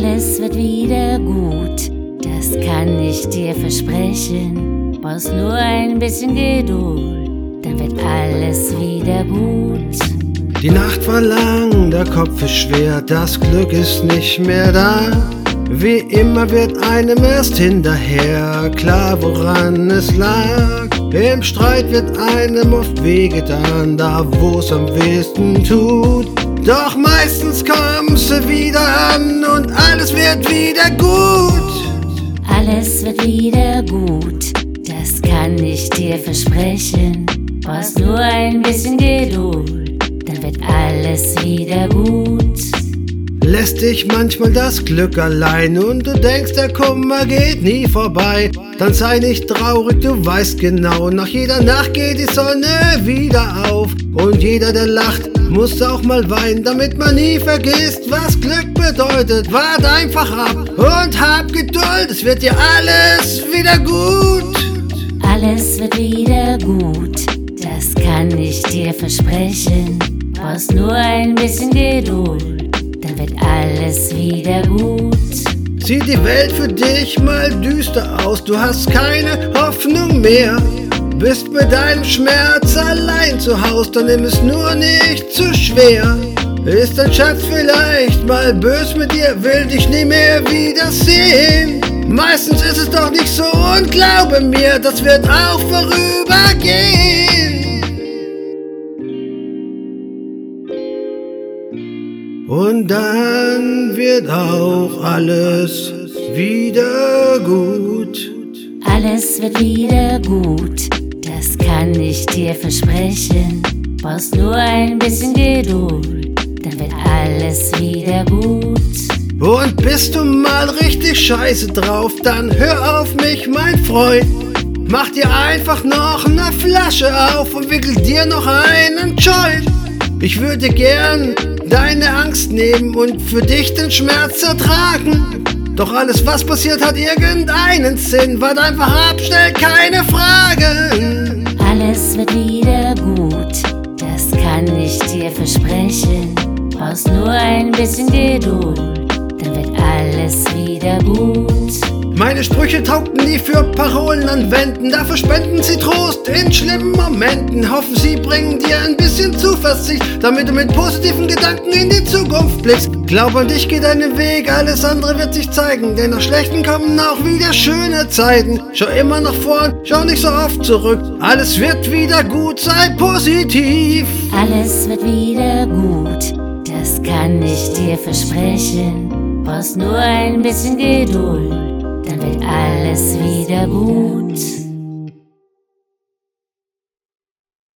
Alles wird wieder gut, das kann ich dir versprechen. Brauchst nur ein bisschen Geduld, dann wird alles wieder gut. Die Nacht war lang, der Kopf ist schwer, das Glück ist nicht mehr da. Wie immer wird einem erst hinterher klar, woran es lag. Im Streit wird einem oft wehgetan, da wo's am wenigsten tut. Doch meistens kommst du wieder an und alles wird wieder gut. Alles wird wieder gut, das kann ich dir versprechen. Brauchst nur ein bisschen Geduld, dann wird alles wieder gut. Lässt dich manchmal das Glück allein und du denkst, der Kummer geht nie vorbei. Dann sei nicht traurig, du weißt genau, nach jeder Nacht geht die Sonne wieder auf. Und jeder, der lacht, muss auch mal weinen, damit man nie vergisst, was Glück bedeutet. Wart einfach ab und hab Geduld, es wird dir alles wieder gut. Alles wird wieder gut, das kann ich dir versprechen. Brauchst nur ein bisschen Geduld, dann wird alles wieder gut. Sieht die Welt für dich mal düster aus, du hast keine Hoffnung mehr. Bist mit deinem Schmerz allein zu Haus, dann nimm es nur nicht zu schwer. Ist dein Schatz vielleicht mal bös mit dir, will dich nie mehr wiedersehen. Meistens ist es doch nicht so und glaube mir, das wird auch vorübergehen. Und dann wird auch alles wieder gut. Alles wird wieder gut, das kann ich dir versprechen. Brauchst nur ein bisschen Geduld, dann wird alles wieder gut. Und bist du mal richtig scheiße drauf, dann hör auf mich, mein Freund. Mach dir einfach noch eine Flasche auf und wickel dir noch einen Joint. Ich würde gern deine Angst nehmen und für dich den Schmerz ertragen. Doch alles, was passiert, hat irgendeinen Sinn. Wart einfach ab, stell keine Fragen. Alles wird wieder gut, das kann ich dir versprechen. Brauchst nur ein bisschen Geduld, dann wird alles wieder gut. Meine Sprüche taugten nie für Parolen an Wänden, dafür spenden sie Trost in schlimmen Momenten. Hoffen sie bringen dir ein bisschen Zuversicht, damit du mit positiven Gedanken in die Zukunft blickst. Glaub an dich, geh deinen Weg, alles andere wird sich zeigen, denn nach schlechten kommen auch wieder schöne Zeiten. Schau immer nach vorn, schau nicht so oft zurück, alles wird wieder gut, sei positiv. Alles wird wieder gut, das kann ich dir versprechen. Brauchst nur ein bisschen Geduld, dann wird alles wieder gut.